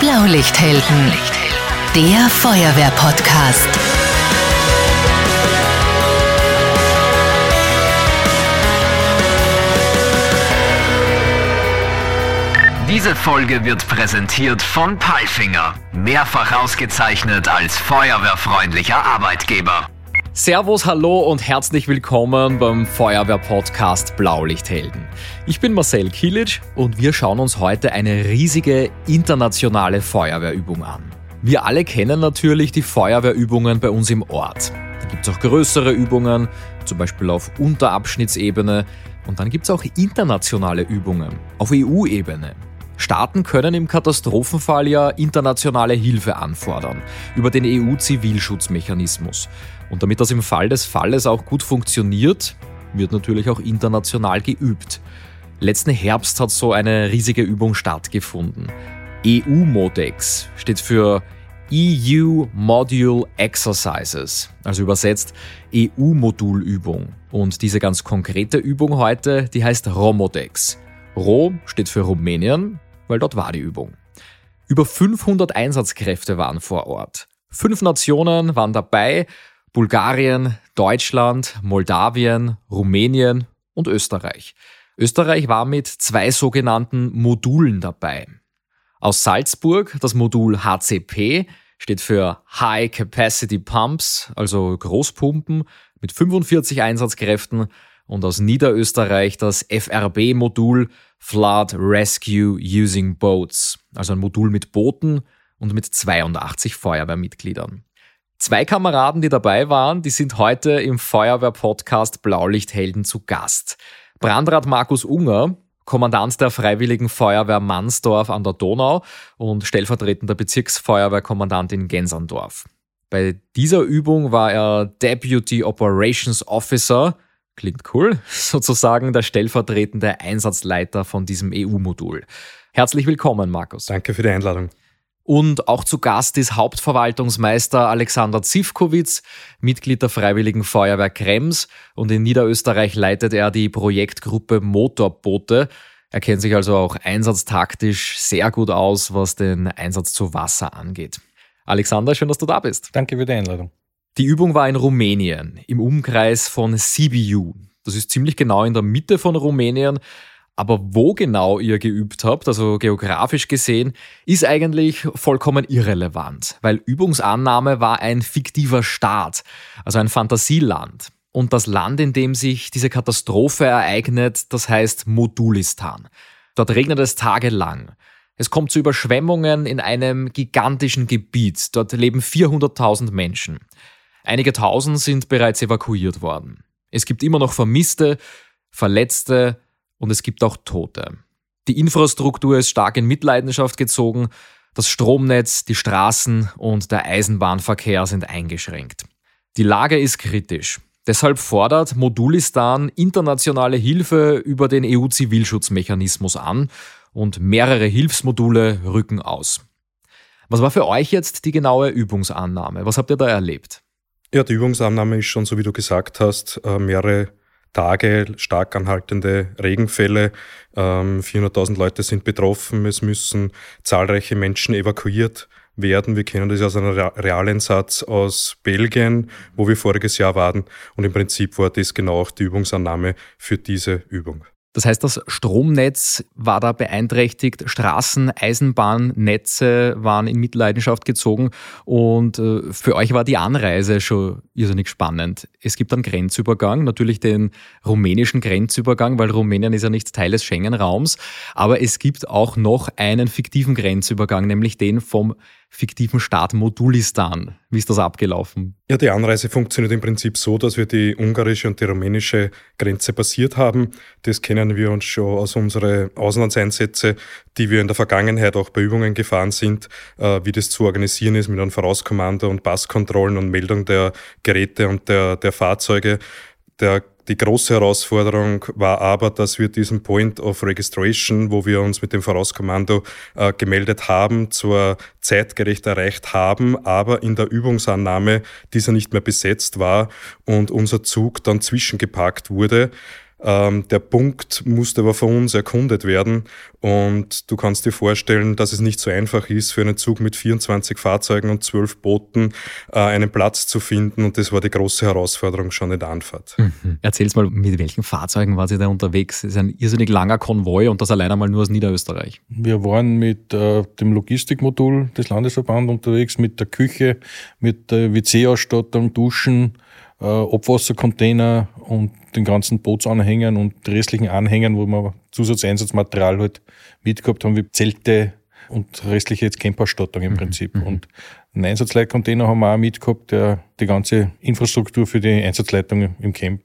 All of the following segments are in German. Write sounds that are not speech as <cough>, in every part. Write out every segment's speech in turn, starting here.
Blaulichthelden, der Feuerwehr-Podcast. Diese Folge wird präsentiert von Palfinger, mehrfach ausgezeichnet als feuerwehrfreundlicher Arbeitgeber. Servus, hallo und herzlich willkommen beim Feuerwehr-Podcast Blaulichthelden. Ich bin Marcel Kilic und wir schauen uns heute eine riesige internationale Feuerwehrübung an. Wir alle kennen natürlich die Feuerwehrübungen bei uns im Ort. Da gibt es auch größere Übungen, zum Beispiel auf Unterabschnittsebene. Und dann gibt es auch internationale Übungen auf EU-Ebene. Staaten können im Katastrophenfall ja internationale Hilfe anfordern über den EU-Zivilschutzmechanismus. Und damit das im Fall des Falles auch gut funktioniert, wird natürlich auch international geübt. Letzten Herbst hat so eine riesige Übung stattgefunden. EU-Modex steht für EU Module Exercises, also übersetzt EU-Modulübung. Und diese ganz konkrete Übung heute, die heißt Romodex. Ro steht für Rumänien, weil dort war die Übung. Über 500 Einsatzkräfte waren vor Ort. Fünf Nationen waren dabei, Bulgarien, Deutschland, Moldawien, Rumänien und Österreich. Österreich war mit zwei sogenannten Modulen dabei. Aus Salzburg das Modul HCP steht für High Capacity Pumps, also Großpumpen mit 45 Einsatzkräften und aus Niederösterreich das FRB-Modul Flood Rescue Using Boats, also ein Modul mit Booten und mit 82 Feuerwehrmitgliedern. Zwei Kameraden, die dabei waren, die sind heute im Feuerwehr-Podcast Blaulichthelden zu Gast. Brandrat Markus Unger, Kommandant der Freiwilligen Feuerwehr Mannsdorf an der Donau und stellvertretender Bezirksfeuerwehrkommandant in Genserndorf. Bei dieser Übung war er Deputy Operations Officer Klingt cool. <laughs> Sozusagen der stellvertretende Einsatzleiter von diesem EU-Modul. Herzlich willkommen, Markus. Danke für die Einladung. Und auch zu Gast ist Hauptverwaltungsmeister Alexander Zivkowitz, Mitglied der Freiwilligen Feuerwehr Krems und in Niederösterreich leitet er die Projektgruppe Motorboote. Er kennt sich also auch einsatztaktisch sehr gut aus, was den Einsatz zu Wasser angeht. Alexander, schön, dass du da bist. Danke für die Einladung. Die Übung war in Rumänien, im Umkreis von Sibiu. Das ist ziemlich genau in der Mitte von Rumänien. Aber wo genau ihr geübt habt, also geografisch gesehen, ist eigentlich vollkommen irrelevant, weil Übungsannahme war ein fiktiver Staat, also ein Fantasieland. Und das Land, in dem sich diese Katastrophe ereignet, das heißt Modulistan. Dort regnet es tagelang. Es kommt zu Überschwemmungen in einem gigantischen Gebiet. Dort leben 400.000 Menschen. Einige tausend sind bereits evakuiert worden. Es gibt immer noch Vermisste, Verletzte und es gibt auch Tote. Die Infrastruktur ist stark in Mitleidenschaft gezogen, das Stromnetz, die Straßen und der Eisenbahnverkehr sind eingeschränkt. Die Lage ist kritisch. Deshalb fordert Modulistan internationale Hilfe über den EU-Zivilschutzmechanismus an und mehrere Hilfsmodule rücken aus. Was war für euch jetzt die genaue Übungsannahme? Was habt ihr da erlebt? Ja, die Übungsannahme ist schon, so wie du gesagt hast, äh, mehrere Tage stark anhaltende Regenfälle. 400.000 ähm, Leute sind betroffen. Es müssen zahlreiche Menschen evakuiert werden. Wir kennen das aus einem Realeinsatz aus Belgien, wo wir voriges Jahr waren. Und im Prinzip war das genau auch die Übungsannahme für diese Übung. Das heißt, das Stromnetz war da beeinträchtigt, Straßen, Eisenbahnnetze waren in Mitleidenschaft gezogen und äh, für euch war die Anreise schon irrsinnig spannend. Es gibt einen Grenzübergang, natürlich den rumänischen Grenzübergang, weil Rumänien ist ja nicht Teil des Schengen-Raums, aber es gibt auch noch einen fiktiven Grenzübergang, nämlich den vom fiktiven Staat Modulistan. Wie ist das abgelaufen? Ja, die Anreise funktioniert im Prinzip so, dass wir die ungarische und die rumänische Grenze passiert haben. Das kennen wir uns schon aus unseren Auslandseinsätzen, die wir in der Vergangenheit auch bei Übungen gefahren sind, äh, wie das zu organisieren ist mit einem Vorauskommando und Passkontrollen und Meldung der Geräte und der, der Fahrzeuge. Der die große Herausforderung war aber, dass wir diesen Point of Registration, wo wir uns mit dem Vorauskommando äh, gemeldet haben, zwar zeitgerecht erreicht haben, aber in der Übungsannahme dieser nicht mehr besetzt war und unser Zug dann zwischengepackt wurde. Ähm, der Punkt musste aber von uns erkundet werden und du kannst dir vorstellen, dass es nicht so einfach ist, für einen Zug mit 24 Fahrzeugen und 12 Booten äh, einen Platz zu finden und das war die große Herausforderung schon in der Anfahrt. Mhm. Erzähl's mal, mit welchen Fahrzeugen war sie da unterwegs? Es ist ein irrsinnig langer Konvoi und das allein einmal nur aus Niederösterreich. Wir waren mit äh, dem Logistikmodul des Landesverbandes unterwegs, mit der Küche, mit der WC-Ausstattung, Duschen, äh, Abwassercontainer und den ganzen Bootsanhängern und restlichen Anhängern, wo wir Zusatzeinsatzmaterial halt mitgehabt haben, wie Zelte und restliche jetzt Campausstattung im mhm. Prinzip. Mhm. Und einen Einsatzleitcontainer haben wir auch mitgehabt, der die ganze Infrastruktur für die Einsatzleitung im Camp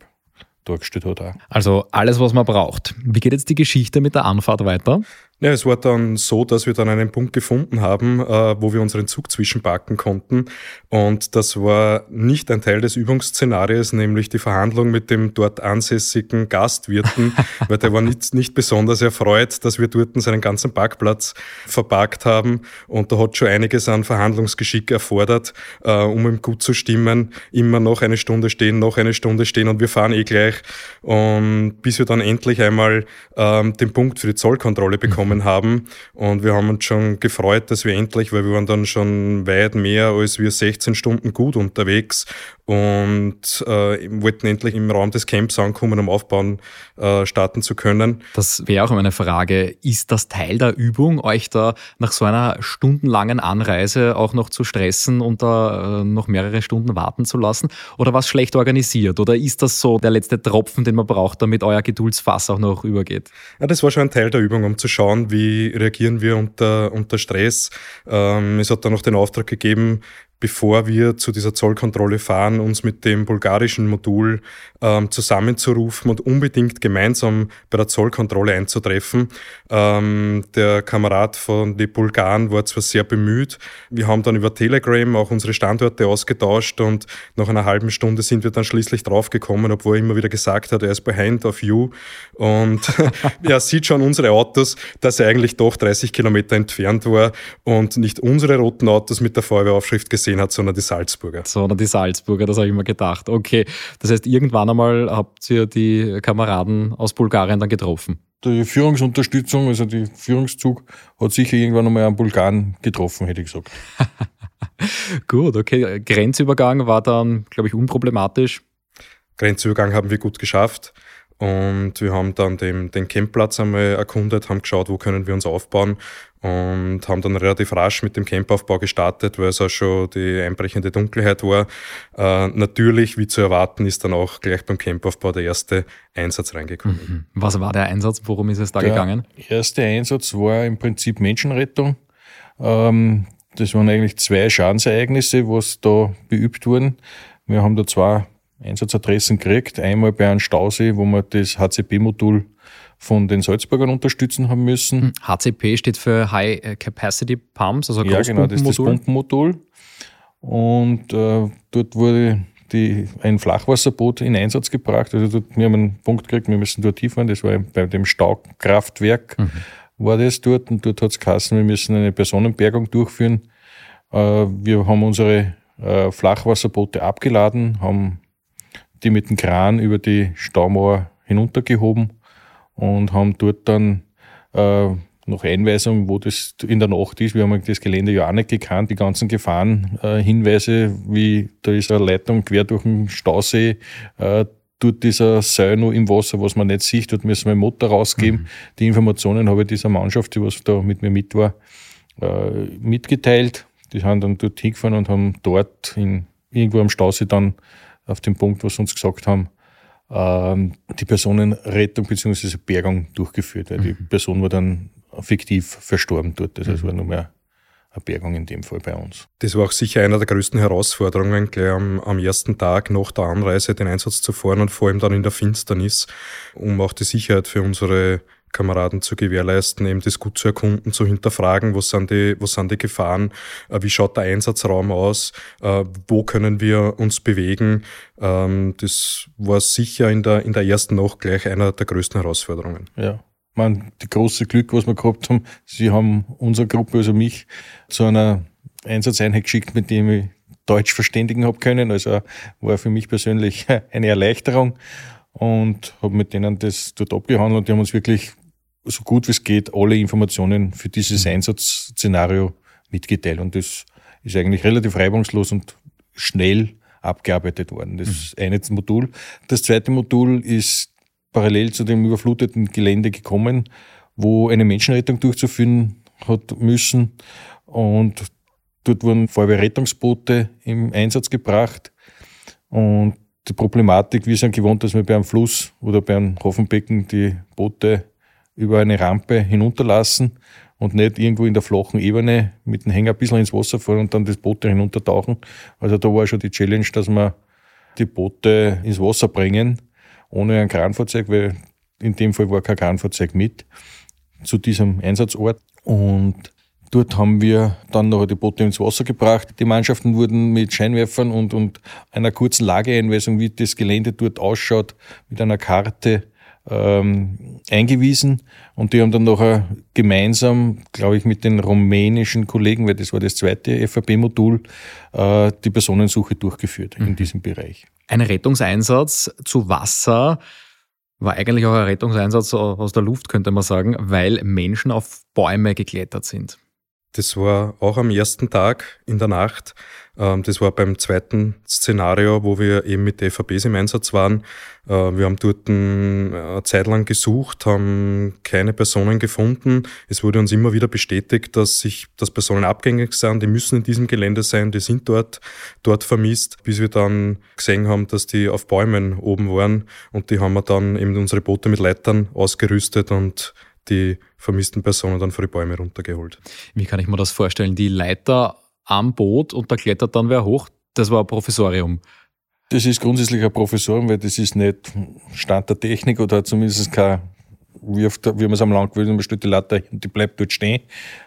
dargestellt hat. Auch. Also alles, was man braucht. Wie geht jetzt die Geschichte mit der Anfahrt weiter? Ja, es war dann so, dass wir dann einen Punkt gefunden haben, äh, wo wir unseren Zug zwischenparken konnten. Und das war nicht ein Teil des Übungsszenarios, nämlich die Verhandlung mit dem dort ansässigen Gastwirten, <laughs> weil der war nicht, nicht besonders erfreut, dass wir dort seinen ganzen Parkplatz verparkt haben. Und da hat schon einiges an Verhandlungsgeschick erfordert, äh, um ihm gut zu stimmen. Immer noch eine Stunde stehen, noch eine Stunde stehen und wir fahren eh gleich. Und bis wir dann endlich einmal ähm, den Punkt für die Zollkontrolle bekommen bekommen haben. Und wir haben uns schon gefreut, dass wir endlich, weil wir waren dann schon weit mehr als wir 16 Stunden gut unterwegs und äh, wollten endlich im Raum des Camps ankommen, um aufbauen äh, starten zu können. Das wäre auch meine Frage. Ist das Teil der Übung, euch da nach so einer stundenlangen Anreise auch noch zu stressen und da äh, noch mehrere Stunden warten zu lassen? Oder was schlecht organisiert? Oder ist das so der letzte Tropfen, den man braucht, damit euer Geduldsfass auch noch übergeht? Ja, das war schon ein Teil der Übung, um zu schauen, wie reagieren wir unter, unter Stress. Ähm, es hat dann noch den Auftrag gegeben, bevor wir zu dieser Zollkontrolle fahren, uns mit dem bulgarischen Modul ähm, zusammenzurufen und unbedingt gemeinsam bei der Zollkontrolle einzutreffen. Ähm, der Kamerad von den Bulgaren war zwar sehr bemüht. Wir haben dann über Telegram auch unsere Standorte ausgetauscht und nach einer halben Stunde sind wir dann schließlich draufgekommen, obwohl er immer wieder gesagt hat, er ist behind of you. Und <laughs> er sieht schon unsere Autos, dass er eigentlich doch 30 Kilometer entfernt war und nicht unsere roten Autos mit der Feuerwehraufschrift gesehen gesehen hat, sondern die Salzburger. Sondern die Salzburger, das habe ich mir gedacht. Okay, das heißt, irgendwann einmal habt ihr die Kameraden aus Bulgarien dann getroffen. Die Führungsunterstützung, also die Führungszug, hat sicher irgendwann einmal einen Bulgaren getroffen, hätte ich gesagt. <laughs> Gut, okay. Grenzübergang war dann, glaube ich, unproblematisch. Grenzübergang haben wir gut geschafft. Und wir haben dann den, den Campplatz einmal erkundet, haben geschaut, wo können wir uns aufbauen und haben dann relativ rasch mit dem Campaufbau gestartet, weil es auch schon die einbrechende Dunkelheit war. Äh, natürlich, wie zu erwarten, ist dann auch gleich beim Campaufbau der erste Einsatz reingekommen. Mhm. Was war der Einsatz? Worum ist es da der gegangen? Der erste Einsatz war im Prinzip Menschenrettung. Ähm, das waren eigentlich zwei Schadensereignisse, was da beübt wurden. Wir haben da zwei Einsatzadressen gekriegt. Einmal bei einem Stausee, wo wir das HCP-Modul von den Salzburgern unterstützen haben müssen. HCP hm, steht für High Capacity Pumps, also Ja, genau, das ist das Pumpenmodul. Und äh, dort wurde die, ein Flachwasserboot in Einsatz gebracht. Also dort, wir haben einen Punkt gekriegt, wir müssen dort hinfahren. Das war bei dem Staukraftwerk mhm. war das dort. Und dort hat es geheißen, wir müssen eine Personenbergung durchführen. Äh, wir haben unsere äh, Flachwasserboote abgeladen, haben die mit dem Kran über die Staumauer hinuntergehoben und haben dort dann äh, noch Einweisungen, wo das in der Nacht ist. Wir haben das Gelände ja auch nicht gekannt, die ganzen Gefahrenhinweise, äh, wie da ist eine Leitung quer durch den Stausee, äh, tut dieser Seil noch im Wasser, was man nicht sieht, dort müssen wir den Motor rausgeben. Mhm. Die Informationen habe ich dieser Mannschaft, die was da mit mir mit war, äh, mitgeteilt. Die sind dann dort hingefahren und haben dort in, irgendwo am Stausee dann auf den Punkt, was sie uns gesagt haben, die Personenrettung bzw. Bergung durchgeführt, weil mhm. die Person war dann fiktiv verstorben dort. Das heißt, mhm. war nur mehr eine Bergung in dem Fall bei uns. Das war auch sicher einer der größten Herausforderungen, gleich am, am, ersten Tag nach der Anreise den Einsatz zu fahren und vor allem dann in der Finsternis, um auch die Sicherheit für unsere Kameraden zu gewährleisten, eben das gut zu erkunden, zu hinterfragen, was sind die, was sind die Gefahren, äh, wie schaut der Einsatzraum aus, äh, wo können wir uns bewegen. Ähm, das war sicher in der, in der ersten Nacht gleich einer der größten Herausforderungen. Ja. Man, die große Glück, was wir gehabt haben, sie haben unsere Gruppe, also mich, zu einer Einsatzeinheit geschickt, mit dem ich Deutsch verständigen habe können. Also war für mich persönlich <laughs> eine Erleichterung. und habe mit denen das dort abgehandelt und die haben uns wirklich so gut wie es geht alle Informationen für dieses mhm. Einsatzszenario mitgeteilt. Und das ist eigentlich relativ reibungslos und schnell abgearbeitet worden. Das ist mhm. eine Modul. Das zweite Modul ist parallel zu dem überfluteten Gelände gekommen, wo eine Menschenrettung durchzuführen hat müssen. Und dort wurden Feuerwehrrettungsboote im Einsatz gebracht. Und die Problematik, wir sind gewohnt, dass wir bei einem Fluss oder bei einem Hafenbecken die Boote über eine Rampe hinunterlassen und nicht irgendwo in der flachen Ebene mit dem Hänger ein bisschen ins Wasser fahren und dann das Boot hinuntertauchen. Also da war schon die Challenge, dass wir die Boote ins Wasser bringen, ohne ein Kranfahrzeug, weil in dem Fall war kein Kranfahrzeug mit zu diesem Einsatzort. Und Dort haben wir dann noch die Boote ins Wasser gebracht. Die Mannschaften wurden mit Scheinwerfern und, und einer kurzen Lageeinweisung, wie das Gelände dort ausschaut, mit einer Karte ähm, eingewiesen. Und die haben dann nachher gemeinsam, glaube ich, mit den rumänischen Kollegen, weil das war das zweite FAB-Modul, äh, die Personensuche durchgeführt mhm. in diesem Bereich. Ein Rettungseinsatz zu Wasser war eigentlich auch ein Rettungseinsatz aus der Luft, könnte man sagen, weil Menschen auf Bäume geklettert sind. Das war auch am ersten Tag in der Nacht. Ähm, das war beim zweiten Szenario, wo wir eben mit DVBs im Einsatz waren. Äh, wir haben dort eine Zeit lang gesucht, haben keine Personen gefunden. Es wurde uns immer wieder bestätigt, dass sich, dass Personen abgängig sind, die müssen in diesem Gelände sein, die sind dort, dort vermisst, bis wir dann gesehen haben, dass die auf Bäumen oben waren und die haben wir dann eben unsere Boote mit Leitern ausgerüstet und die vermissten Personen dann vor die Bäume runtergeholt. Wie kann ich mir das vorstellen? Die Leiter am Boot und da klettert dann wer hoch. Das war ein Professorium. Das ist grundsätzlich ein Professorium, weil das ist nicht Stand der Technik oder zumindest kein, wie, auf der, wie man es am Land gewöhnt, man stellt die Leiter und die bleibt dort stehen,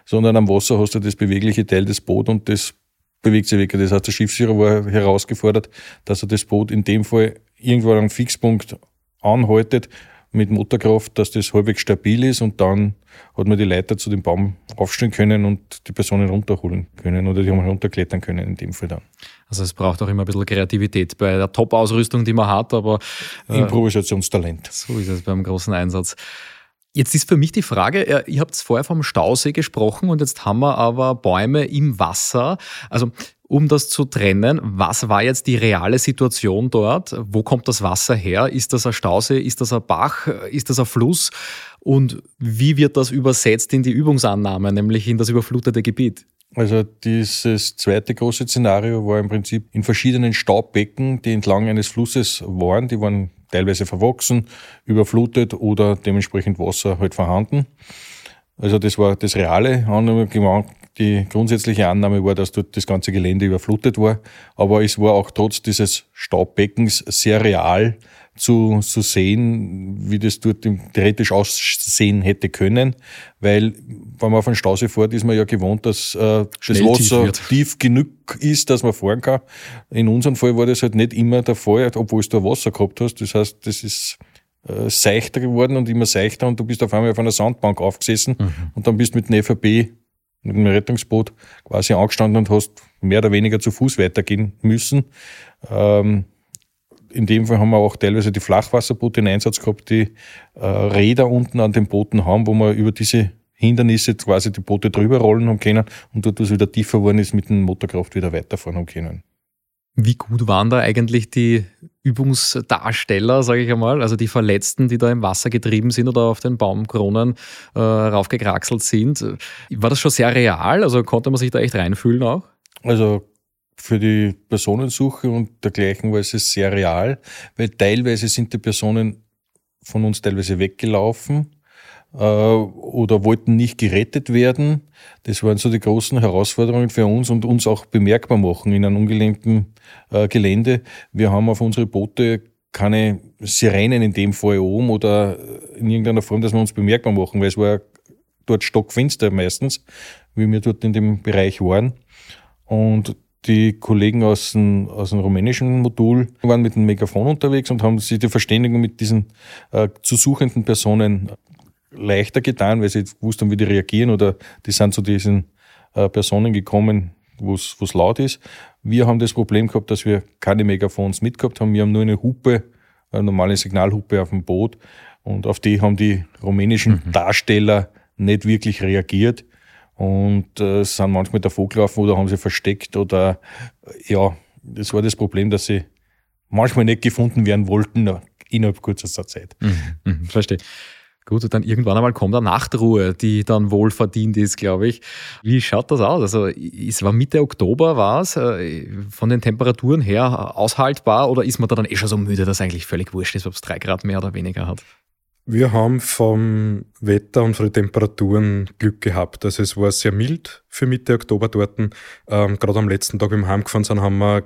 sondern am Wasser hast du das bewegliche Teil des Boots und das bewegt sich weg. Das heißt, der Schiffsführer war herausgefordert, dass er das Boot in dem Fall irgendwo an einem Fixpunkt anhaltet mit Motorkraft, dass das halbwegs stabil ist und dann hat man die Leiter zu dem Baum aufstellen können und die Personen runterholen können oder die haben runterklettern können in dem Fall dann. Also es braucht auch immer ein bisschen Kreativität bei der Top-Ausrüstung, die man hat, aber äh, Improvisationstalent. So ist es beim großen Einsatz. Jetzt ist für mich die Frage, ihr habt vorher vom Stausee gesprochen und jetzt haben wir aber Bäume im Wasser. Also um das zu trennen, was war jetzt die reale Situation dort? Wo kommt das Wasser her? Ist das ein Stausee? Ist das ein Bach? Ist das ein Fluss? Und wie wird das übersetzt in die Übungsannahme, nämlich in das überflutete Gebiet? Also dieses zweite große Szenario war im Prinzip in verschiedenen Staubbecken, die entlang eines Flusses waren. Die waren teilweise verwachsen, überflutet oder dementsprechend Wasser halt vorhanden. Also das war das reale. Die grundsätzliche Annahme war, dass dort das ganze Gelände überflutet war. Aber es war auch trotz dieses Staubbeckens sehr real zu, zu sehen, wie das dort theoretisch aussehen hätte können. Weil, wenn man auf den Stausee fährt, ist man ja gewohnt, dass äh, das Wasser tief, tief, genug ist, dass man fahren kann. In unserem Fall war das halt nicht immer der Fall, obwohl du Wasser gehabt hast. Das heißt, das ist äh, seichter geworden und immer seichter und du bist auf einmal auf einer Sandbank aufgesessen mhm. und dann bist mit dem FAB, mit dem Rettungsboot quasi angestanden und hast mehr oder weniger zu Fuß weitergehen müssen. Ähm, in dem Fall haben wir auch teilweise die Flachwasserboote in Einsatz gehabt, die äh, Räder unten an den Booten haben, wo wir über diese Hindernisse quasi die Boote drüber rollen haben können und dort, wo es wieder tiefer geworden ist, mit dem Motorkraft wieder weiterfahren haben können. Wie gut waren da eigentlich die Übungsdarsteller, sage ich einmal, also die Verletzten, die da im Wasser getrieben sind oder auf den Baumkronen äh, raufgekraxelt sind? War das schon sehr real? Also konnte man sich da echt reinfühlen auch? Also für die Personensuche und dergleichen war es sehr real, weil teilweise sind die Personen von uns teilweise weggelaufen oder wollten nicht gerettet werden. Das waren so die großen Herausforderungen für uns und uns auch bemerkbar machen in einem ungelenkten äh, Gelände. Wir haben auf unsere Boote keine Sirenen in dem Fall oben oder in irgendeiner Form, dass wir uns bemerkbar machen, weil es war dort stockfinster meistens, wie wir dort in dem Bereich waren. Und die Kollegen aus dem, aus dem rumänischen Modul waren mit dem Megafon unterwegs und haben sich die Verständigung mit diesen äh, zu suchenden Personen leichter getan, weil sie wussten, wie die reagieren oder die sind zu diesen äh, Personen gekommen, wo es laut ist. Wir haben das Problem gehabt, dass wir keine Megafons mitgehabt haben. Wir haben nur eine Hupe eine normale Signalhupe auf dem Boot. Und auf die haben die rumänischen mhm. Darsteller nicht wirklich reagiert und äh, sind manchmal davor gelaufen oder haben sie versteckt oder ja, das war das Problem, dass sie manchmal nicht gefunden werden wollten innerhalb kurzer Zeit. Mhm. Mhm. Verstehe. Gut, dann irgendwann einmal kommt eine Nachtruhe, die dann wohl verdient ist, glaube ich. Wie schaut das aus? Also es war Mitte Oktober, war es äh, von den Temperaturen her aushaltbar oder ist man da dann eh schon so müde, dass eigentlich völlig wurscht ist, ob es drei Grad mehr oder weniger hat? Wir haben vom Wetter und von den Temperaturen Glück gehabt. Also es war sehr mild für Mitte Oktober dort. Ähm, Gerade am letzten Tag, wie wir heimgefahren sind, haben wir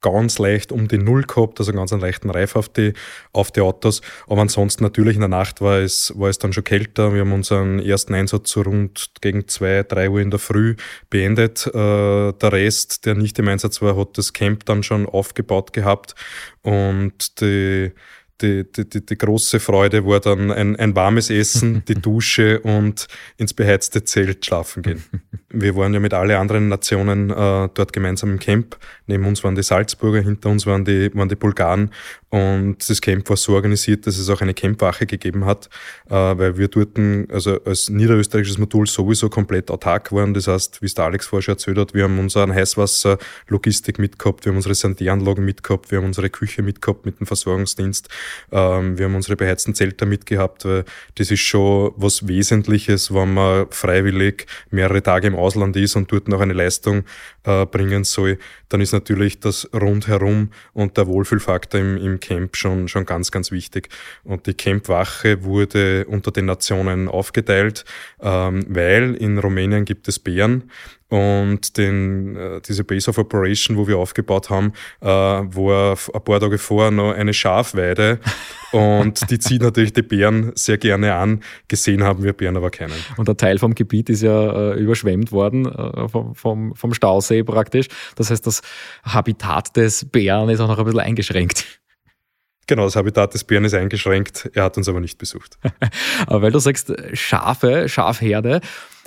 ganz leicht um die Null gehabt, also ganz einen leichten Reif auf die, auf die Autos. Aber ansonsten natürlich in der Nacht war es, war es dann schon kälter. Wir haben unseren ersten Einsatz so rund gegen zwei, drei Uhr in der Früh beendet. Äh, der Rest, der nicht im Einsatz war, hat das Camp dann schon aufgebaut gehabt und die die, die, die, große Freude war dann ein, ein warmes Essen, <laughs> die Dusche und ins beheizte Zelt schlafen gehen. <laughs> Wir waren ja mit allen anderen Nationen äh, dort gemeinsam im Camp. Neben uns waren die Salzburger, hinter uns waren die, waren die Bulgaren und das Camp war so organisiert, dass es auch eine Campwache gegeben hat, äh, weil wir dort also als niederösterreichisches Modul sowieso komplett autark waren. Das heißt, wie es der Alex vorher schon erzählt hat, wir haben unsere Heißwasserlogistik mitgehabt, wir haben unsere Sanitäranlagen mitgehabt, wir haben unsere Küche mitgehabt mit dem Versorgungsdienst, ähm, wir haben unsere beheizten Zelte mitgehabt, weil das ist schon was Wesentliches, wenn man freiwillig mehrere Tage im Ausland ist und dort noch eine Leistung äh, bringen soll, dann ist natürlich das Rundherum und der Wohlfühlfaktor im, im Camp schon, schon ganz, ganz wichtig. Und die Campwache wurde unter den Nationen aufgeteilt, ähm, weil in Rumänien gibt es Bären und den, äh, diese Base of Operation, wo wir aufgebaut haben, äh, war ein paar Tage vorher noch eine Schafweide <laughs> und die zieht natürlich die Bären sehr gerne an. Gesehen haben wir Bären aber keinen. Und der Teil vom Gebiet ist ja äh, überschwemmt worden, äh, vom, vom, vom Stausee praktisch. Das heißt, das Habitat des Bären ist auch noch ein bisschen eingeschränkt. Genau, das Habitat des Bären ist eingeschränkt. Er hat uns aber nicht besucht. <laughs> aber weil du sagst, Schafe, Schafherde,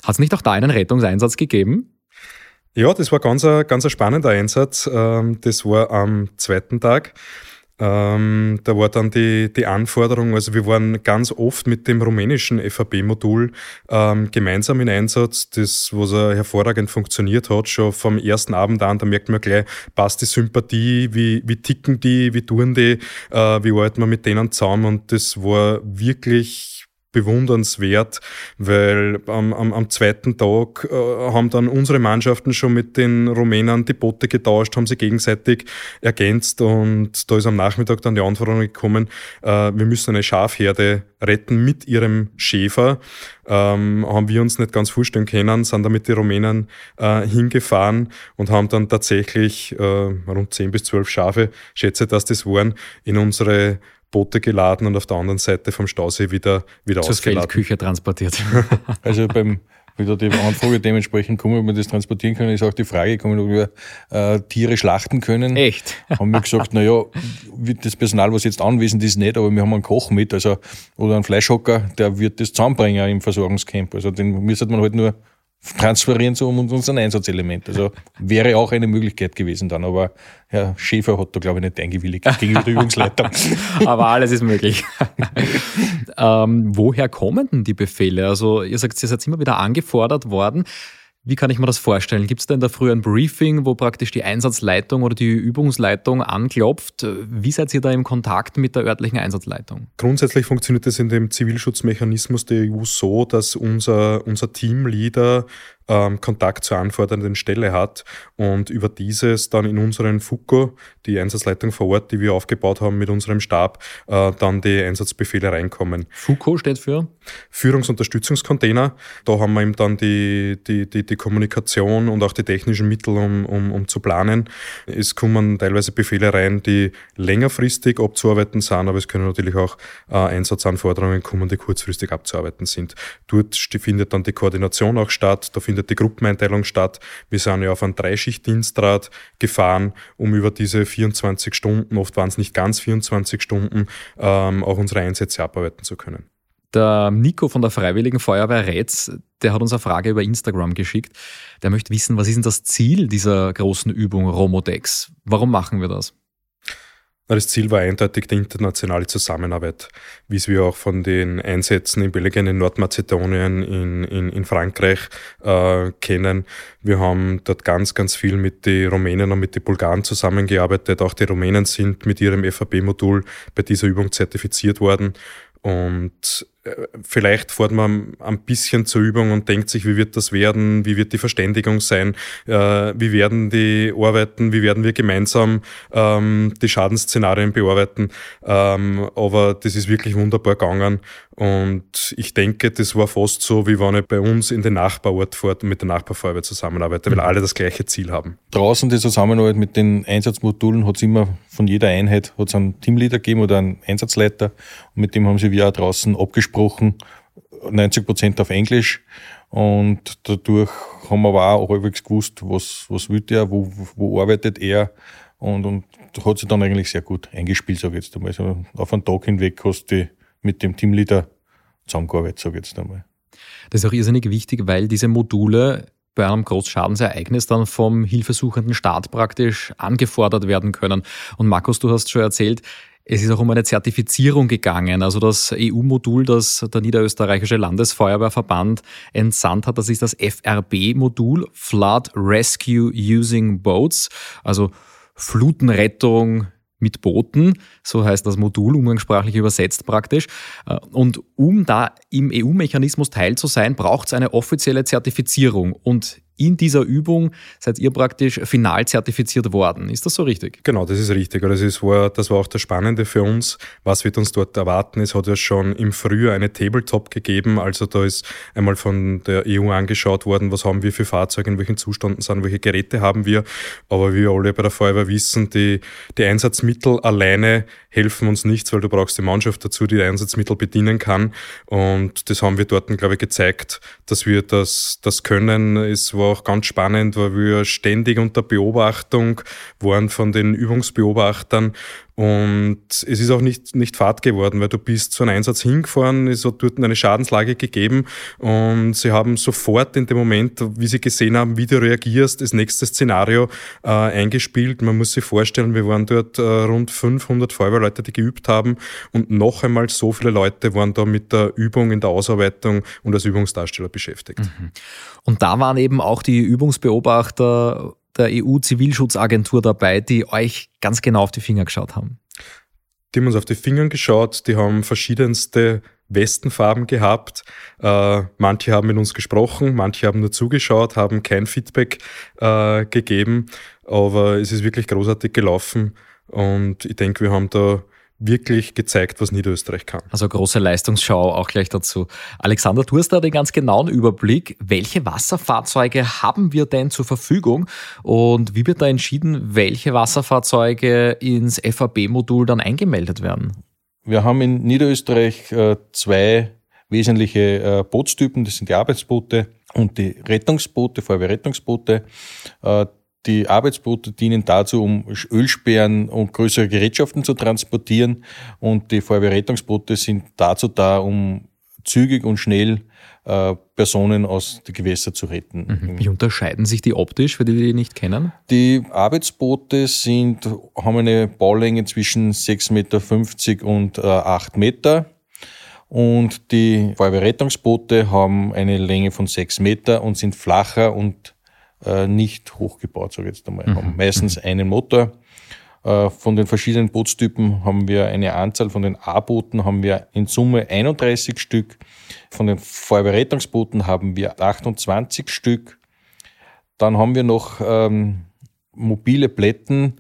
hat es nicht auch da einen Rettungseinsatz gegeben? Ja, das war ganz ein, ganz ein spannender Einsatz. Ähm, das war am zweiten Tag. Ähm, da war dann die, die Anforderung, also wir waren ganz oft mit dem rumänischen FAB-Modul ähm, gemeinsam in Einsatz, das, was er hervorragend funktioniert hat, schon vom ersten Abend an, da merkt man gleich, passt die Sympathie, wie, wie ticken die, wie tun die, äh, wie arbeiten wir mit denen zusammen und das war wirklich bewundernswert, weil am, am, am zweiten Tag äh, haben dann unsere Mannschaften schon mit den Rumänern die Boote getauscht, haben sie gegenseitig ergänzt und da ist am Nachmittag dann die Anforderung gekommen, äh, wir müssen eine Schafherde retten mit ihrem Schäfer. Ähm, haben wir uns nicht ganz vorstellen können, sind da mit den Rumänen äh, hingefahren und haben dann tatsächlich äh, rund 10 bis 12 Schafe, schätze, dass das waren, in unsere Boote geladen und auf der anderen Seite vom Stausee wieder, wieder Zur ausgeladen. Feldküche transportiert. <laughs> also beim, wieder die Anfrage dementsprechend kommen, ob wir das transportieren können, ist auch die Frage gekommen, ob wir äh, Tiere schlachten können. Echt? Haben wir gesagt, naja, das Personal, was jetzt anwesend ist, nicht, aber wir haben einen Koch mit, also, oder einen Fleischhocker, der wird das zusammenbringen im Versorgungscamp. Also den müsste man halt nur transferieren zu unseren Einsatzelement. Also wäre auch eine Möglichkeit gewesen dann, aber Herr Schäfer hat da glaube ich nicht eingewilligt gegenüber der Übungsleitung. <laughs> aber alles ist möglich. <laughs> ähm, woher kommen denn die Befehle? Also ihr sagt, ihr seid immer wieder angefordert worden. Wie kann ich mir das vorstellen? Gibt es da früher ein Briefing, wo praktisch die Einsatzleitung oder die Übungsleitung anklopft? Wie seid ihr da im Kontakt mit der örtlichen Einsatzleitung? Grundsätzlich funktioniert es in dem Zivilschutzmechanismus der EU so, dass unser, unser Teamleader ähm, Kontakt zur anfordernden Stelle hat und über dieses dann in unseren FUCO, die Einsatzleitung vor Ort, die wir aufgebaut haben mit unserem Stab, äh, dann die Einsatzbefehle reinkommen. FUCO steht für? Führungsunterstützungscontainer. Da haben wir eben dann die, die, die, die Kommunikation und auch die technischen Mittel, um, um, um zu planen. Es kommen teilweise Befehle rein, die längerfristig abzuarbeiten sind, aber es können natürlich auch äh, Einsatzanforderungen kommen, die kurzfristig abzuarbeiten sind. Dort findet dann die Koordination auch statt, da findet die Gruppeneinteilung statt. Wir sind ja auf einen Dreischichtdienstrat gefahren, um über diese 24 Stunden, oft waren es nicht ganz 24 Stunden, ähm, auch unsere Einsätze abarbeiten zu können. Der Nico von der Freiwilligen Feuerwehr Rätz, der hat uns eine Frage über Instagram geschickt. Der möchte wissen, was ist denn das Ziel dieser großen Übung Romodex? Warum machen wir das? Das Ziel war eindeutig die internationale Zusammenarbeit, wie es wir auch von den Einsätzen in Belgien, in Nordmazedonien, in, in, in Frankreich äh, kennen. Wir haben dort ganz, ganz viel mit den Rumänen und mit den Bulgaren zusammengearbeitet. Auch die Rumänen sind mit ihrem FAB-Modul bei dieser Übung zertifiziert worden. Und vielleicht fährt man ein bisschen zur Übung und denkt sich, wie wird das werden, wie wird die Verständigung sein, äh, wie werden die arbeiten, wie werden wir gemeinsam ähm, die Schadensszenarien bearbeiten. Ähm, aber das ist wirklich wunderbar gegangen und ich denke, das war fast so, wie wenn ich bei uns in den Nachbarort fahrt und mit der Nachbarfeuerwehr zusammenarbeite, weil mhm. alle das gleiche Ziel haben. Draußen die Zusammenarbeit mit den Einsatzmodulen hat es immer von jeder Einheit hat's einen Teamleader gegeben oder einen Einsatzleiter und mit dem haben sie wir auch draußen abgesprochen gesprochen, 90 Prozent auf Englisch. Und dadurch haben wir auch halbwegs gewusst, was, was will der, wo, wo arbeitet er. Und, und hat sich dann eigentlich sehr gut eingespielt, sage ich jetzt einmal. Also auf einen Tag hinweg hast du mit dem Teamleader zusammengearbeitet, sage ich jetzt einmal. Das ist auch irrsinnig wichtig, weil diese Module bei einem Großschadensereignis dann vom hilfesuchenden Staat praktisch angefordert werden können. Und Markus, du hast schon erzählt, es ist auch um eine Zertifizierung gegangen. Also das EU-Modul, das der Niederösterreichische Landesfeuerwehrverband entsandt hat, das ist das FRB-Modul, Flood Rescue Using Boats, also Flutenrettung mit Booten, so heißt das Modul umgangssprachlich übersetzt praktisch. Und um da im EU-Mechanismus teil zu sein, braucht es eine offizielle Zertifizierung. Und in dieser Übung seid ihr praktisch final zertifiziert worden. Ist das so richtig? Genau, das ist richtig. Also das war, das war auch das Spannende für uns. Was wird uns dort erwarten? Es hat ja schon im Frühjahr eine Tabletop gegeben. Also da ist einmal von der EU angeschaut worden, was haben wir für Fahrzeuge, in welchen Zuständen sind, welche Geräte haben wir. Aber wie wir alle bei der Feuerwehr wissen, die, die Einsatzmittel alleine helfen uns nichts, weil du brauchst die Mannschaft dazu, die, die Einsatzmittel bedienen kann. Und das haben wir dort, glaube ich, gezeigt, dass wir das, das können. Es war auch ganz spannend, weil wir ständig unter Beobachtung waren von den Übungsbeobachtern und es ist auch nicht, nicht Fahrt geworden, weil du bist zu einem Einsatz hingefahren, es hat dort eine Schadenslage gegeben und sie haben sofort in dem Moment, wie sie gesehen haben, wie du reagierst, das nächste Szenario äh, eingespielt. Man muss sich vorstellen, wir waren dort äh, rund 500 Feuerwehrleute, die geübt haben und noch einmal so viele Leute waren da mit der Übung in der Ausarbeitung und als Übungsdarsteller beschäftigt. Mhm. Und da waren eben auch die Übungsbeobachter der EU-Zivilschutzagentur dabei, die euch ganz genau auf die Finger geschaut haben? Die haben uns auf die Finger geschaut, die haben verschiedenste Westenfarben gehabt. Äh, manche haben mit uns gesprochen, manche haben nur zugeschaut, haben kein Feedback äh, gegeben. Aber es ist wirklich großartig gelaufen und ich denke, wir haben da wirklich gezeigt, was Niederösterreich kann. Also große Leistungsschau auch gleich dazu. Alexander, du hast da den ganz genauen Überblick. Welche Wasserfahrzeuge haben wir denn zur Verfügung und wie wird da entschieden, welche Wasserfahrzeuge ins FAB-Modul dann eingemeldet werden? Wir haben in Niederösterreich äh, zwei wesentliche äh, Bootstypen. Das sind die Arbeitsboote und die Rettungsboote, Feuerwehrrettungsboote. Die Arbeitsboote dienen dazu, um Ölsperren und größere Gerätschaften zu transportieren und die Feuerwehrrettungsboote sind dazu da, um zügig und schnell äh, Personen aus den Gewässern zu retten. Mhm. Wie unterscheiden sich die optisch, für die, die nicht kennen? Die Arbeitsboote sind, haben eine Baulänge zwischen 6,50 Meter und äh, 8 Meter. Und die Feuerwehrrettungsboote haben eine Länge von 6 Meter und sind flacher und äh, nicht hochgebaut, sage ich jetzt einmal. Mhm. Haben meistens mhm. einen Motor. Äh, von den verschiedenen Bootstypen haben wir eine Anzahl, von den A-Booten haben wir in Summe 31 Stück. Von den Feuerwehrrettungsbooten haben wir 28 Stück. Dann haben wir noch ähm, mobile Plätten,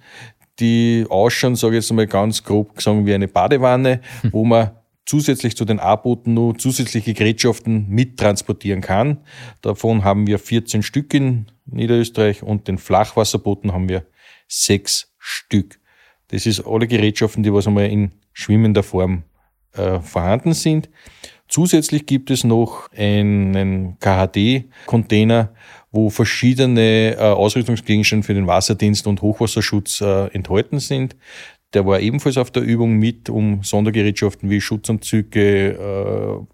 die ausschauen, sage ich jetzt einmal ganz grob gesagt, wie eine Badewanne, wo man zusätzlich zu den A-Booten nur zusätzliche Gerätschaften mittransportieren kann. Davon haben wir 14 Stück in Niederösterreich und den Flachwasserbooten haben wir sechs Stück. Das ist alle Gerätschaften, die was einmal in schwimmender Form äh, vorhanden sind. Zusätzlich gibt es noch einen KHD-Container, wo verschiedene äh, Ausrüstungsgegenstände für den Wasserdienst und Hochwasserschutz äh, enthalten sind. Der war ebenfalls auf der Übung mit, um Sondergerätschaften wie Schutzanzüge,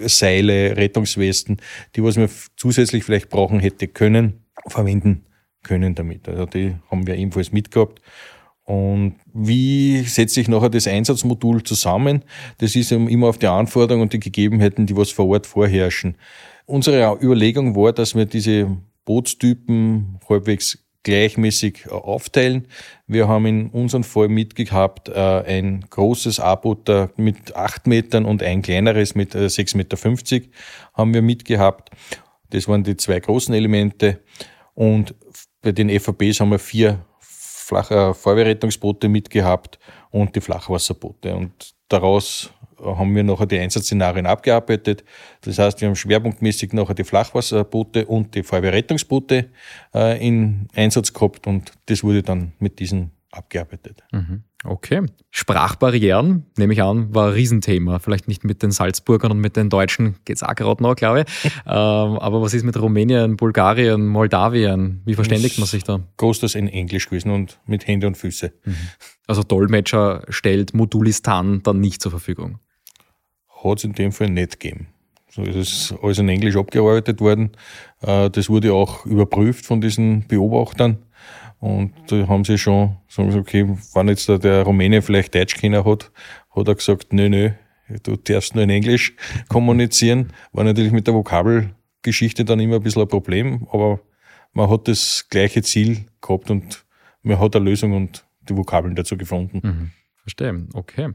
äh, Seile, Rettungswesten, die was wir zusätzlich vielleicht brauchen hätte können, verwenden können damit. Also die haben wir ebenfalls mitgehabt. Und wie setzt sich nachher das Einsatzmodul zusammen? Das ist immer auf die Anforderungen und die Gegebenheiten, die was vor Ort vorherrschen. Unsere Überlegung war, dass wir diese Bootstypen halbwegs gleichmäßig aufteilen. Wir haben in unserem Fall mitgehabt äh, ein großes A-Boot mit acht Metern und ein kleineres mit äh, 6,50 Meter haben wir mitgehabt. Das waren die zwei großen Elemente. Und bei den FABs haben wir vier flache Feuerwehrrettungsboote mitgehabt und die Flachwasserboote. Und daraus haben wir nachher die Einsatzszenarien abgearbeitet. Das heißt, wir haben schwerpunktmäßig nachher die Flachwasserboote und die Feuerwehrrettungsboote äh, in Einsatz gehabt und das wurde dann mit diesen abgearbeitet. Mhm. Okay. Sprachbarrieren, nehme ich an, war ein Riesenthema. Vielleicht nicht mit den Salzburgern und mit den Deutschen, geht's auch gerade noch, glaube ich. <laughs> ähm, aber was ist mit Rumänien, Bulgarien, Moldawien? Wie verständigt man sich da? Großteils in Englisch gewesen und mit Hände und Füße. Mhm. Also Dolmetscher stellt Modulistan dann nicht zur Verfügung? Hat es in dem Fall nicht gegeben. So ist es alles in Englisch abgearbeitet worden. Äh, das wurde auch überprüft von diesen Beobachtern. Und da haben sie schon, sie, okay, wenn jetzt der Rumäne vielleicht Deutsch kennen hat, hat er gesagt, nö, nö, du darfst nur in Englisch <laughs> kommunizieren. War natürlich mit der Vokabelgeschichte dann immer ein bisschen ein Problem, aber man hat das gleiche Ziel gehabt und man hat eine Lösung und die Vokabeln dazu gefunden. Mhm. Verstehe, okay.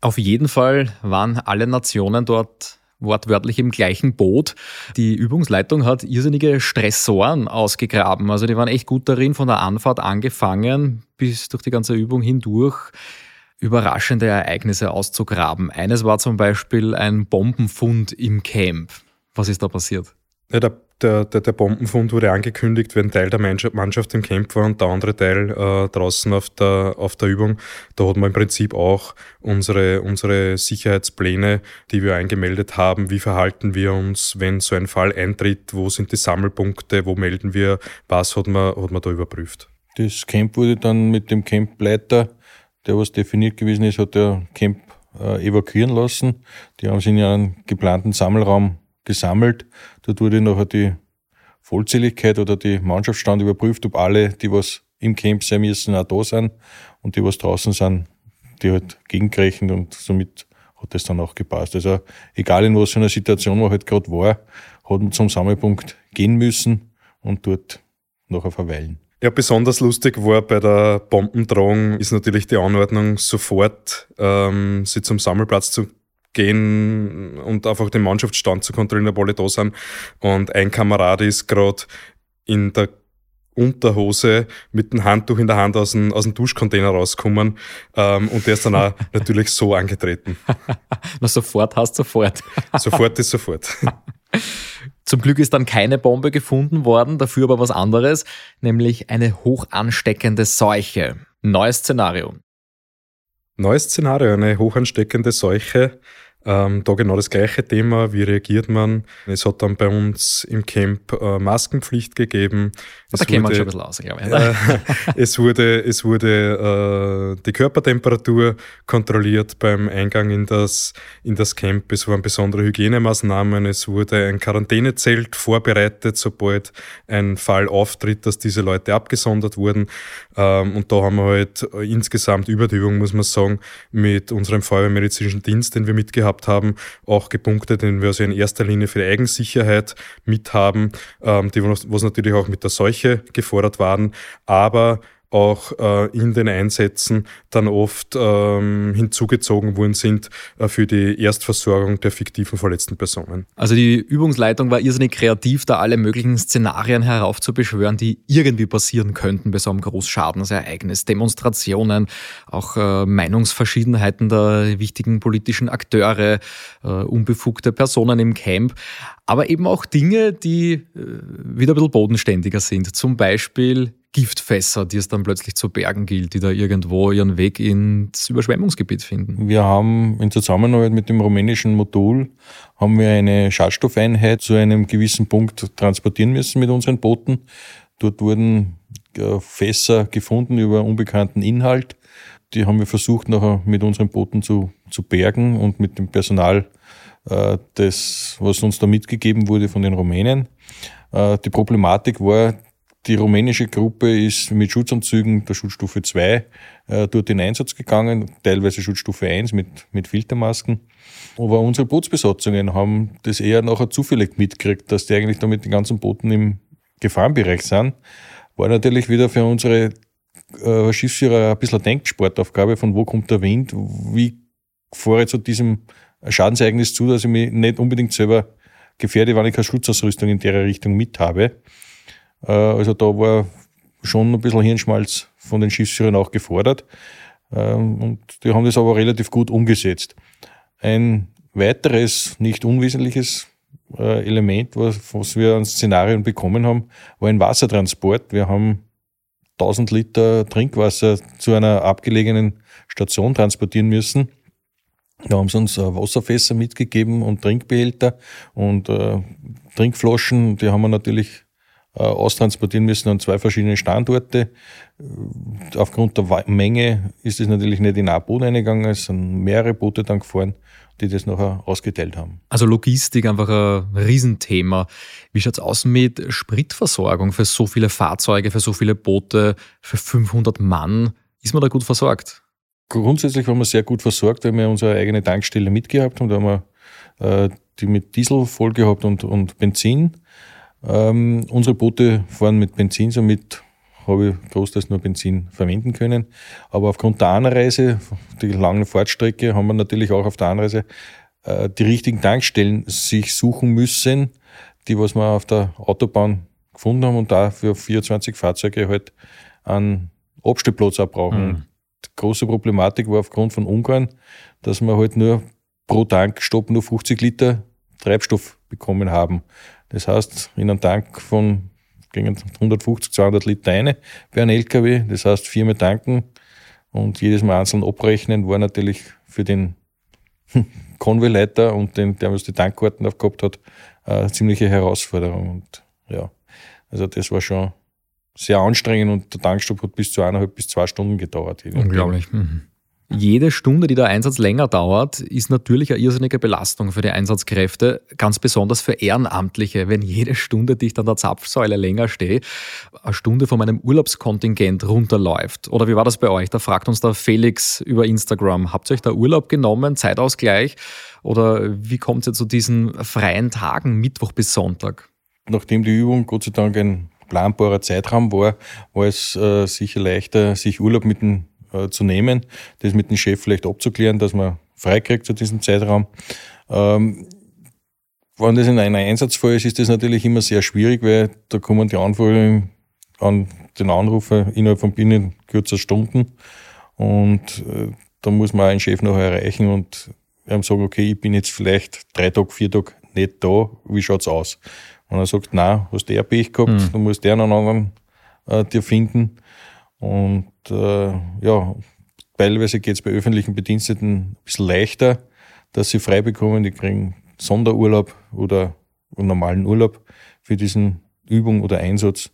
Auf jeden Fall waren alle Nationen dort wortwörtlich im gleichen Boot. Die Übungsleitung hat irrsinnige Stressoren ausgegraben. Also die waren echt gut darin, von der Anfahrt angefangen bis durch die ganze Übung hindurch überraschende Ereignisse auszugraben. Eines war zum Beispiel ein Bombenfund im Camp. Was ist da passiert? Ja, der der, der, der Bombenfund wurde angekündigt, wenn ein Teil der Mannschaft im Camp war und der andere Teil äh, draußen auf der, auf der Übung. Da hat man im Prinzip auch unsere, unsere Sicherheitspläne, die wir eingemeldet haben. Wie verhalten wir uns, wenn so ein Fall eintritt? Wo sind die Sammelpunkte? Wo melden wir? Was hat man, hat man da überprüft? Das Camp wurde dann mit dem Campleiter, der was definiert gewesen ist, hat der Camp äh, evakuieren lassen. Die haben sich in einen geplanten Sammelraum gesammelt. Dort wurde nachher die Vollzähligkeit oder die Mannschaftsstand überprüft, ob alle, die was im Camp sein müssen, auch da sind und die was draußen sind, die halt gegengerechnet und somit hat das dann auch gepasst. Also egal in was für einer Situation man halt gerade war, hat man zum Sammelpunkt gehen müssen und dort nachher verweilen. Ja, besonders lustig war bei der Bombendrohung ist natürlich die Anordnung, sofort ähm, sie zum Sammelplatz zu gehen und einfach den Mannschaftsstand zu kontrollieren, ob alle da sind. Und ein Kamerad ist gerade in der Unterhose mit dem Handtuch in der Hand aus dem, aus dem Duschcontainer rausgekommen ähm, und der ist dann auch <laughs> natürlich so angetreten. <laughs> Na, sofort hast sofort. <laughs> sofort ist sofort. Zum Glück ist dann keine Bombe gefunden worden, dafür aber was anderes, nämlich eine hoch ansteckende Seuche. Neues Szenario. Neues Szenario, eine hochansteckende Seuche. Ähm, da genau das gleiche Thema. Wie reagiert man? Es hat dann bei uns im Camp äh, Maskenpflicht gegeben. Es da kennen wir schon ein bisschen aus, glaube ich. <laughs> Äh, es wurde, es wurde äh, die Körpertemperatur kontrolliert beim Eingang in das, in das Camp. Es waren besondere Hygienemaßnahmen. Es wurde ein Quarantänezelt vorbereitet, sobald ein Fall auftritt, dass diese Leute abgesondert wurden. Ähm, und da haben wir halt insgesamt über die Übung, muss man sagen, mit unserem Feuerwehrmedizinischen Dienst, den wir mitgehabt gehabt haben, auch gepunktet, den wir also in erster Linie für die Eigensicherheit mithaben, ähm, die was natürlich auch mit der Seuche gefordert waren, aber auch äh, in den Einsätzen dann oft ähm, hinzugezogen worden sind äh, für die Erstversorgung der fiktiven verletzten Personen. Also die Übungsleitung war irrsinnig kreativ, da alle möglichen Szenarien heraufzubeschwören, die irgendwie passieren könnten bei so einem Großschadensereignis. Demonstrationen, auch äh, Meinungsverschiedenheiten der wichtigen politischen Akteure, äh, unbefugte Personen im Camp aber eben auch Dinge, die äh, wieder ein bisschen bodenständiger sind. Zum Beispiel Giftfässer, die es dann plötzlich zu bergen gilt, die da irgendwo ihren Weg ins Überschwemmungsgebiet finden. Wir haben in Zusammenarbeit mit dem rumänischen Modul haben wir eine Schadstoffeinheit zu einem gewissen Punkt transportieren müssen mit unseren Booten. Dort wurden äh, Fässer gefunden über unbekannten Inhalt. Die haben wir versucht nachher mit unseren Booten zu, zu bergen und mit dem Personal, das, was uns da mitgegeben wurde von den Rumänen. Äh, die Problematik war, die rumänische Gruppe ist mit Schutzanzügen der Schutzstufe 2 äh, dort in Einsatz gegangen, teilweise Schutzstufe 1 mit, mit Filtermasken. Aber unsere Bootsbesatzungen haben das eher nachher zufällig mitgekriegt, dass die eigentlich da mit den ganzen Booten im Gefahrenbereich sind. War natürlich wieder für unsere äh, Schiffsführer ein bisschen eine Denksportaufgabe, von wo kommt der Wind, wie fahre ich zu diesem Schadensereignis zu, dass ich mich nicht unbedingt selber gefährde, wenn ich keine Schutzausrüstung in der Richtung mit habe. Äh, also da war schon ein bisschen Hirnschmalz von den Schiffsführern auch gefordert. Ähm, und die haben das aber relativ gut umgesetzt. Ein weiteres, nicht unwesentliches äh, Element, was, was wir an Szenarien bekommen haben, war ein Wassertransport. Wir haben 1000 Liter Trinkwasser zu einer abgelegenen Station transportieren müssen. Da haben sie uns äh, Wasserfässer mitgegeben und Trinkbehälter und äh, Trinkflaschen. Die haben wir natürlich äh, austransportieren müssen an zwei verschiedene Standorte. Äh, aufgrund der Menge ist es natürlich nicht in ein Boot eingegangen, es sind mehrere Boote dann gefahren, die das nachher ausgeteilt haben. Also Logistik einfach ein Riesenthema. Wie schaut es aus mit Spritversorgung für so viele Fahrzeuge, für so viele Boote, für 500 Mann? Ist man da gut versorgt? Grundsätzlich waren wir sehr gut versorgt, weil wir unsere eigene Tankstelle mitgehabt haben. Da haben wir äh, die mit Diesel voll gehabt und, und Benzin. Ähm, unsere Boote fahren mit Benzin, somit habe ich großteils nur Benzin verwenden können. Aber aufgrund der Anreise, die lange Fahrtstrecke, haben wir natürlich auch auf der Anreise äh, die richtigen Tankstellen sich suchen müssen, die was wir auf der Autobahn gefunden haben und da für 24 Fahrzeuge halt einen Abstellplatz auch brauchen. Mhm. Große Problematik war aufgrund von Ungarn, dass wir halt nur pro Tankstopp nur 50 Liter Treibstoff bekommen haben. Das heißt, in einem Tank von 150, 200 Liter eine für einen LKW, das heißt viermal tanken und jedes Mal einzeln abrechnen, war natürlich für den <laughs> Konvoileiter und den, der was die Tankkarten aufgehabt hat, eine ziemliche Herausforderung. Und ja, also das war schon sehr anstrengend und der Tankstopp hat bis zu eineinhalb bis zwei Stunden gedauert. Unglaublich. Mhm. Jede Stunde, die der Einsatz länger dauert, ist natürlich eine irrsinnige Belastung für die Einsatzkräfte, ganz besonders für Ehrenamtliche, wenn jede Stunde, die ich an der Zapfsäule länger stehe, eine Stunde von meinem Urlaubskontingent runterläuft. Oder wie war das bei euch? Da fragt uns der Felix über Instagram, habt ihr euch da Urlaub genommen, Zeitausgleich? Oder wie kommt ihr zu diesen freien Tagen, Mittwoch bis Sonntag? Nachdem die Übung Gott sei Dank ein planbarer Zeitraum war, war es äh, sicher leichter, sich Urlaub mit dem äh, zu nehmen, das mit dem Chef vielleicht abzuklären, dass man freikriegt zu diesem Zeitraum. Ähm, wenn das in einem Einsatzfall ist, ist das natürlich immer sehr schwierig, weil da kommen die Anforderungen an den Anrufer innerhalb von binnen kürzer Stunden und äh, da muss man einen Chef noch erreichen und ihm sagen, okay, ich bin jetzt vielleicht drei Tage, vier Tage nicht da, wie schaut's aus? Und er sagt, na, hast du eher Pech gehabt, mhm. du musst der einen anderen äh, dir finden. Und äh, ja, teilweise geht es bei öffentlichen Bediensteten ein bisschen leichter, dass sie frei bekommen. Die kriegen Sonderurlaub oder normalen Urlaub für diesen Übung oder Einsatz.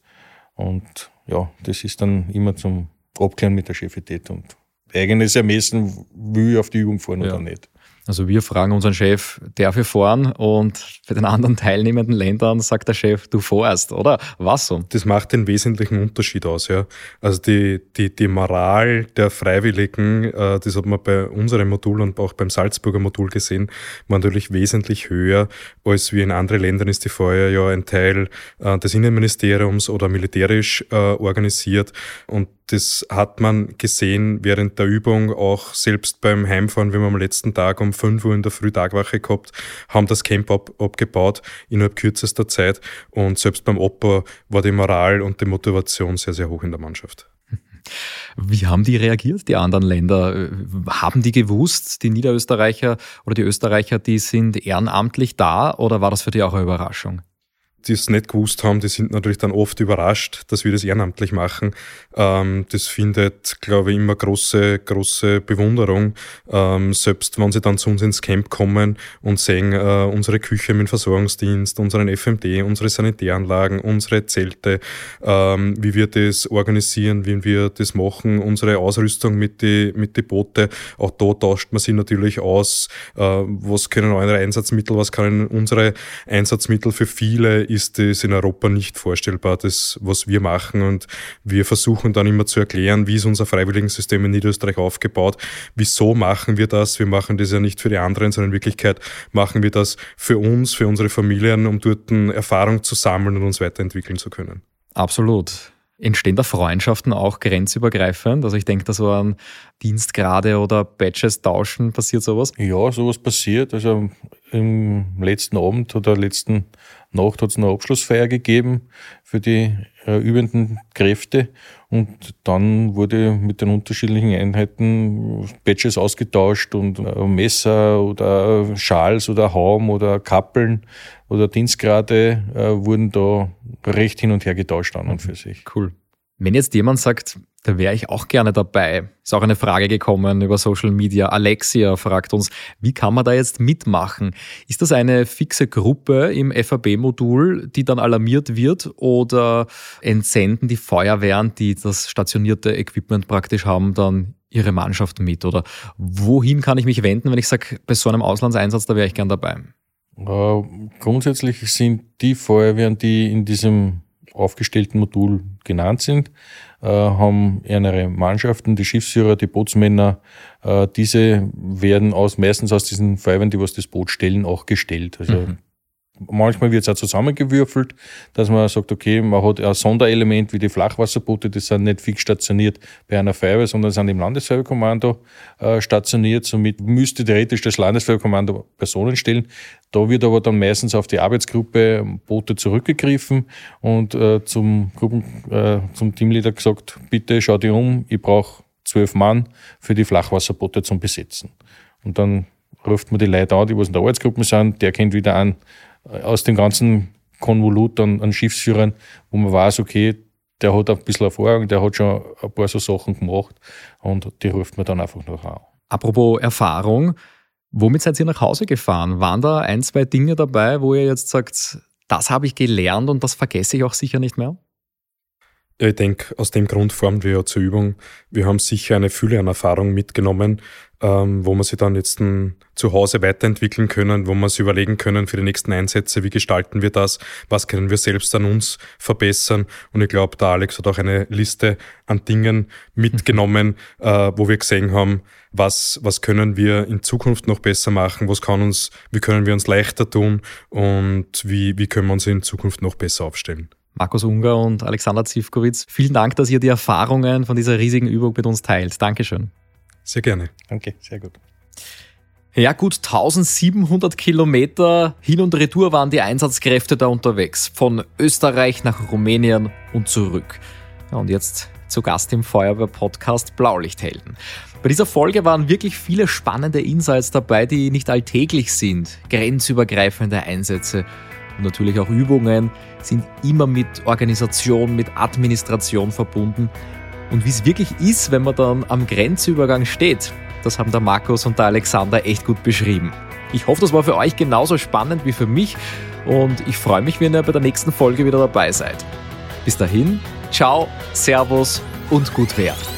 Und ja, das ist dann immer zum Abklären mit der Chefität und eigenes Ermessen, will ich auf die Übung fahren ja. oder nicht. Also wir fragen unseren Chef, darf ich fahren? Und bei den anderen teilnehmenden Ländern sagt der Chef, du fährst, oder? Was so? Das macht den wesentlichen Unterschied aus, ja. Also die, die, die Moral der Freiwilligen, äh, das hat man bei unserem Modul und auch beim Salzburger Modul gesehen, war natürlich wesentlich höher, als wie in anderen Ländern ist die Feuer ja ein Teil äh, des Innenministeriums oder militärisch äh, organisiert. Und das hat man gesehen während der Übung, auch selbst beim Heimfahren, wenn wir am letzten Tag um 5 Uhr in der Frühtagwache gehabt, haben das Camp ab, abgebaut innerhalb kürzester Zeit und selbst beim Opa war die Moral und die Motivation sehr, sehr hoch in der Mannschaft. Wie haben die reagiert, die anderen Länder? Haben die gewusst, die Niederösterreicher oder die Österreicher, die sind ehrenamtlich da oder war das für die auch eine Überraschung? Die es nicht gewusst haben, die sind natürlich dann oft überrascht, dass wir das ehrenamtlich machen. Ähm, das findet, glaube ich, immer große, große Bewunderung. Ähm, selbst wenn sie dann zu uns ins Camp kommen und sehen äh, unsere Küche mit Versorgungsdienst, unseren FMD, unsere Sanitäranlagen, unsere Zelte, ähm, wie wir das organisieren, wie wir das machen, unsere Ausrüstung mit die, mit die Boote. Auch da tauscht man sich natürlich aus, äh, was können eure Einsatzmittel, was können unsere Einsatzmittel für viele ist das in Europa nicht vorstellbar, das, was wir machen. Und wir versuchen dann immer zu erklären, wie ist unser Freiwilligensystem in Niederösterreich aufgebaut, wieso machen wir das. Wir machen das ja nicht für die anderen, sondern in Wirklichkeit machen wir das für uns, für unsere Familien, um dort Erfahrung zu sammeln und uns weiterentwickeln zu können. Absolut. Entstehen da Freundschaften auch grenzübergreifend? Also ich denke, da so an Dienstgrade oder Badges tauschen, passiert sowas? Ja, sowas passiert. Also im letzten Abend oder letzten Nacht hat es eine Abschlussfeier gegeben für die äh, übenden Kräfte und dann wurde mit den unterschiedlichen Einheiten Badges ausgetauscht und äh, Messer oder Schals oder Haum oder Kappeln oder Dienstgrade äh, wurden da recht hin und her getauscht an und für sich. Cool. Wenn jetzt jemand sagt, da wäre ich auch gerne dabei, ist auch eine Frage gekommen über Social Media. Alexia fragt uns, wie kann man da jetzt mitmachen? Ist das eine fixe Gruppe im FAB-Modul, die dann alarmiert wird oder entsenden die Feuerwehren, die das stationierte Equipment praktisch haben, dann ihre Mannschaft mit? Oder wohin kann ich mich wenden, wenn ich sage, bei so einem Auslandseinsatz, da wäre ich gern dabei? Äh, grundsätzlich sind die Feuerwehren, die in diesem aufgestellten Modul genannt sind, äh, haben ihre Mannschaften, die Schiffsführer, die Bootsmänner, äh, diese werden aus, meistens aus diesen Feuerwehren, die was das Boot stellen, auch gestellt. Also mhm. Manchmal wird es auch zusammengewürfelt, dass man sagt, okay, man hat ein Sonderelement wie die Flachwasserboote, die sind nicht fix stationiert bei einer Feuerwehr, sondern sind im Landesfeuerwehrkommando äh, stationiert. Somit müsste theoretisch das Landesfeuerwehrkommando Personen stellen. Da wird aber dann meistens auf die Arbeitsgruppe Boote zurückgegriffen und äh, zum, Gruppen, äh, zum Teamleader gesagt, bitte schau dir um, ich brauche zwölf Mann für die Flachwasserboote zum Besetzen. Und dann ruft man die Leute an, die was in der Arbeitsgruppe sind, der kennt wieder an, aus dem ganzen Konvolut an, an Schiffsführern, wo man weiß, okay, der hat ein bisschen Erfahrung, der hat schon ein paar so Sachen gemacht und die ruft man dann einfach noch an. Apropos Erfahrung, womit seid ihr nach Hause gefahren? Waren da ein, zwei Dinge dabei, wo ihr jetzt sagt, das habe ich gelernt und das vergesse ich auch sicher nicht mehr? Ich denke, aus dem Grund formen wir ja zur Übung. Wir haben sicher eine Fülle an Erfahrung mitgenommen, ähm, wo wir sie dann jetzt ein, zu Hause weiterentwickeln können, wo wir sich überlegen können für die nächsten Einsätze, wie gestalten wir das, was können wir selbst an uns verbessern. Und ich glaube, der Alex hat auch eine Liste an Dingen mitgenommen, mhm. äh, wo wir gesehen haben, was, was können wir in Zukunft noch besser machen, was kann uns, wie können wir uns leichter tun und wie, wie können wir uns in Zukunft noch besser aufstellen. Markus Unger und Alexander Zivkovic. Vielen Dank, dass ihr die Erfahrungen von dieser riesigen Übung mit uns teilt. Dankeschön. Sehr gerne. Danke, sehr gut. Ja, gut 1700 Kilometer hin und retour waren die Einsatzkräfte da unterwegs. Von Österreich nach Rumänien und zurück. Ja, und jetzt zu Gast im Feuerwehr-Podcast Blaulichthelden. Bei dieser Folge waren wirklich viele spannende Insights dabei, die nicht alltäglich sind. Grenzübergreifende Einsätze und natürlich auch Übungen sind immer mit Organisation, mit Administration verbunden. Und wie es wirklich ist, wenn man dann am Grenzübergang steht, das haben der Markus und der Alexander echt gut beschrieben. Ich hoffe, das war für euch genauso spannend wie für mich und ich freue mich, wenn ihr bei der nächsten Folge wieder dabei seid. Bis dahin, ciao, servus und gut Wert.